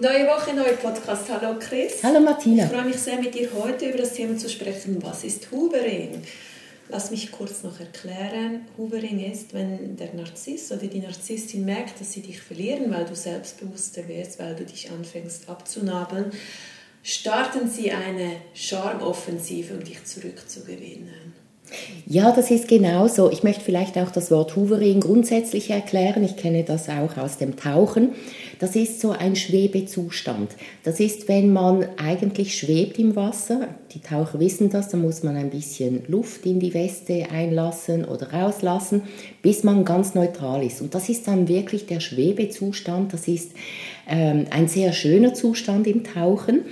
Neue Woche, neuer Podcast. Hallo Chris. Hallo Martina. Ich freue mich sehr, mit dir heute über das Thema zu sprechen. Was ist Hubering? Lass mich kurz noch erklären. Hubering ist, wenn der Narzisst oder die Narzisstin merkt, dass sie dich verlieren, weil du selbstbewusster wirst, weil du dich anfängst abzunabeln, starten sie eine Charmoffensive, um dich zurückzugewinnen. Ja, das ist genau so. Ich möchte vielleicht auch das Wort Hovering grundsätzlich erklären. Ich kenne das auch aus dem Tauchen. Das ist so ein Schwebezustand. Das ist, wenn man eigentlich schwebt im Wasser. Die Taucher wissen das, da muss man ein bisschen Luft in die Weste einlassen oder rauslassen, bis man ganz neutral ist. Und das ist dann wirklich der Schwebezustand. Das ist ähm, ein sehr schöner Zustand im Tauchen.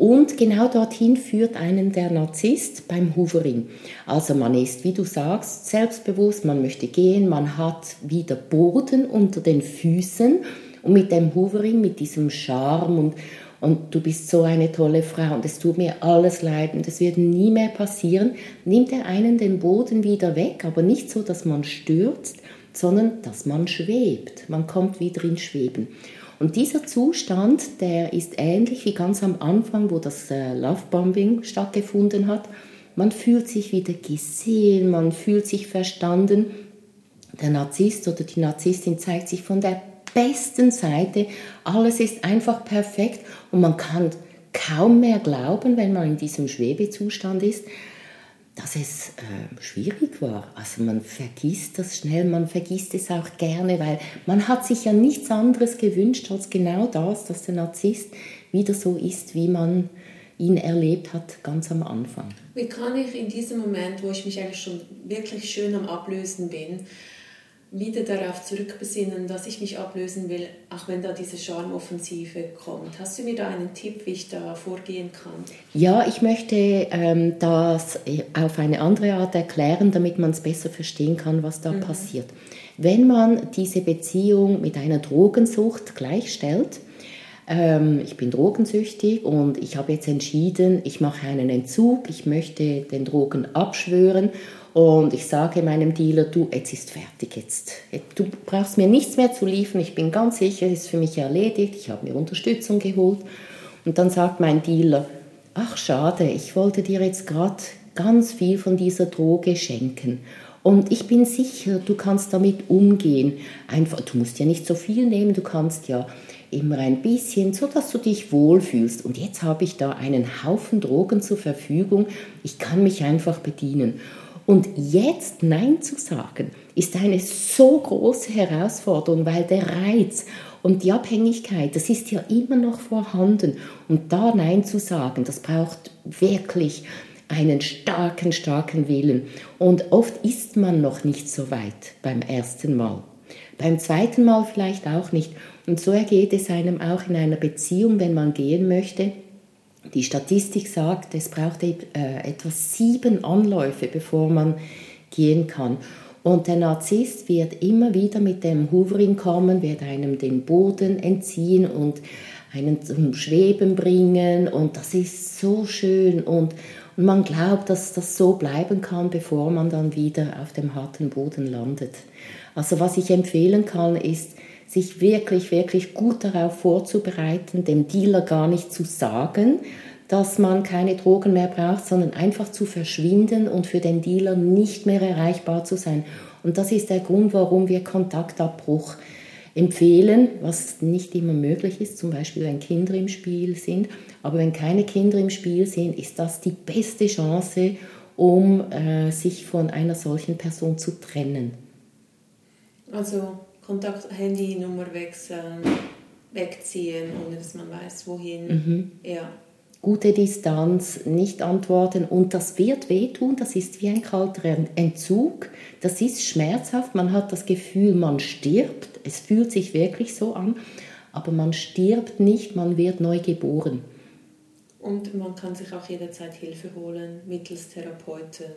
Und genau dorthin führt einen der Narzisst beim Hoovering. Also man ist, wie du sagst, selbstbewusst, man möchte gehen, man hat wieder Boden unter den Füßen und mit dem Hoovering, mit diesem Charme und, und du bist so eine tolle Frau und es tut mir alles leid und es wird nie mehr passieren, nimmt er einen den Boden wieder weg, aber nicht so, dass man stürzt, sondern dass man schwebt. Man kommt wieder ins Schweben. Und dieser Zustand, der ist ähnlich wie ganz am Anfang, wo das äh, Lovebombing stattgefunden hat. Man fühlt sich wieder gesehen, man fühlt sich verstanden. Der Narzisst oder die Narzisstin zeigt sich von der besten Seite. Alles ist einfach perfekt und man kann kaum mehr glauben, wenn man in diesem Schwebezustand ist, dass es äh, schwierig war. Also man vergisst das schnell, man vergisst es auch gerne, weil man hat sich ja nichts anderes gewünscht als genau das, dass der Narzisst wieder so ist, wie man ihn erlebt hat ganz am Anfang. Wie kann ich in diesem Moment, wo ich mich eigentlich schon wirklich schön am Ablösen bin, wieder darauf zurückbesinnen, dass ich mich ablösen will, auch wenn da diese Charmoffensive kommt. Hast du mir da einen Tipp, wie ich da vorgehen kann? Ja, ich möchte ähm, das auf eine andere Art erklären, damit man es besser verstehen kann, was da mhm. passiert. Wenn man diese Beziehung mit einer Drogensucht gleichstellt, ähm, ich bin drogensüchtig und ich habe jetzt entschieden, ich mache einen Entzug, ich möchte den Drogen abschwören und ich sage meinem Dealer, du, jetzt ist fertig, jetzt, du brauchst mir nichts mehr zu liefern, ich bin ganz sicher, es ist für mich erledigt, ich habe mir Unterstützung geholt. Und dann sagt mein Dealer, ach schade, ich wollte dir jetzt gerade ganz viel von dieser Droge schenken. Und ich bin sicher, du kannst damit umgehen. Einfach, du musst ja nicht so viel nehmen, du kannst ja immer ein bisschen, so dass du dich wohlfühlst. Und jetzt habe ich da einen Haufen Drogen zur Verfügung. Ich kann mich einfach bedienen. Und jetzt Nein zu sagen, ist eine so große Herausforderung, weil der Reiz und die Abhängigkeit, das ist ja immer noch vorhanden. Und da Nein zu sagen, das braucht wirklich einen starken, starken Willen. Und oft ist man noch nicht so weit beim ersten Mal. Beim zweiten Mal vielleicht auch nicht. Und so ergeht es einem auch in einer Beziehung, wenn man gehen möchte, die Statistik sagt, es braucht äh, etwa sieben Anläufe, bevor man gehen kann. Und der Narzisst wird immer wieder mit dem Hoovering kommen, wird einem den Boden entziehen und einen zum Schweben bringen. Und das ist so schön. Und, und man glaubt, dass das so bleiben kann, bevor man dann wieder auf dem harten Boden landet. Also was ich empfehlen kann, ist, sich wirklich, wirklich gut darauf vorzubereiten, dem Dealer gar nicht zu sagen, dass man keine Drogen mehr braucht, sondern einfach zu verschwinden und für den Dealer nicht mehr erreichbar zu sein. Und das ist der Grund, warum wir Kontaktabbruch empfehlen, was nicht immer möglich ist, zum Beispiel wenn Kinder im Spiel sind. Aber wenn keine Kinder im Spiel sind, ist das die beste Chance, um äh, sich von einer solchen Person zu trennen. Also Kontakt, Handynummer wechseln, wegziehen, ohne dass man weiß, wohin. Mhm. Ja. Gute Distanz, nicht antworten und das wird wehtun, das ist wie ein kalter Entzug, das ist schmerzhaft, man hat das Gefühl, man stirbt, es fühlt sich wirklich so an, aber man stirbt nicht, man wird neu geboren. Und man kann sich auch jederzeit Hilfe holen, mittels Therapeuten,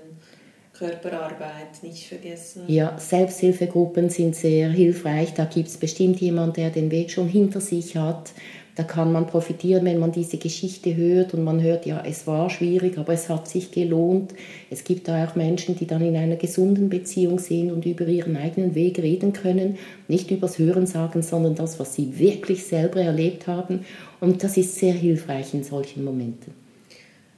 Körperarbeit nicht vergessen. Ja, Selbsthilfegruppen sind sehr hilfreich. Da gibt es bestimmt jemanden, der den Weg schon hinter sich hat. Da kann man profitieren, wenn man diese Geschichte hört und man hört, ja, es war schwierig, aber es hat sich gelohnt. Es gibt da auch Menschen, die dann in einer gesunden Beziehung sind und über ihren eigenen Weg reden können. Nicht übers Hören sagen, sondern das, was sie wirklich selber erlebt haben. Und das ist sehr hilfreich in solchen Momenten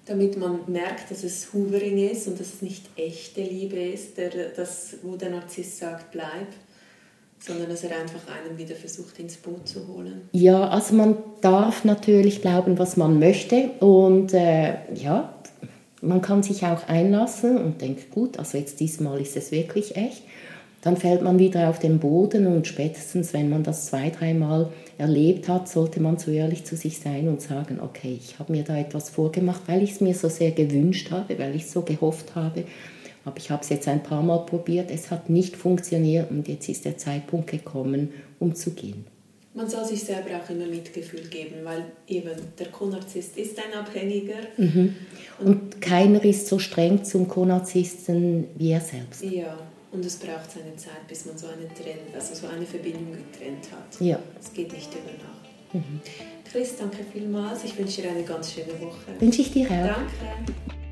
damit man merkt, dass es Hoovering ist und dass es nicht echte Liebe ist, der, das, wo der Narzisst sagt, bleib, sondern dass er einfach einen wieder versucht ins Boot zu holen. Ja, also man darf natürlich glauben, was man möchte und äh, ja, man kann sich auch einlassen und denkt, gut, also jetzt diesmal ist es wirklich echt. Dann fällt man wieder auf den Boden und spätestens, wenn man das zwei, dreimal erlebt hat, sollte man so ehrlich zu sich sein und sagen, okay, ich habe mir da etwas vorgemacht, weil ich es mir so sehr gewünscht habe, weil ich so gehofft habe. Aber ich habe es jetzt ein paar Mal probiert, es hat nicht funktioniert und jetzt ist der Zeitpunkt gekommen, um zu gehen. Man soll sich selber auch immer Mitgefühl geben, weil eben der Konarzist ist ein Abhängiger. Mhm. Und, und, keiner ist so streng zum Konarzisten wie er selbst. Ja, und es braucht seine Zeit, bis man so eine, Trend, also so eine Verbindung getrennt hat. Ja. Es geht nicht über Nacht. Mhm. Chris, danke vielmals. Ich wünsche dir eine ganz schöne Woche. Wünsche ich dir auch. Danke.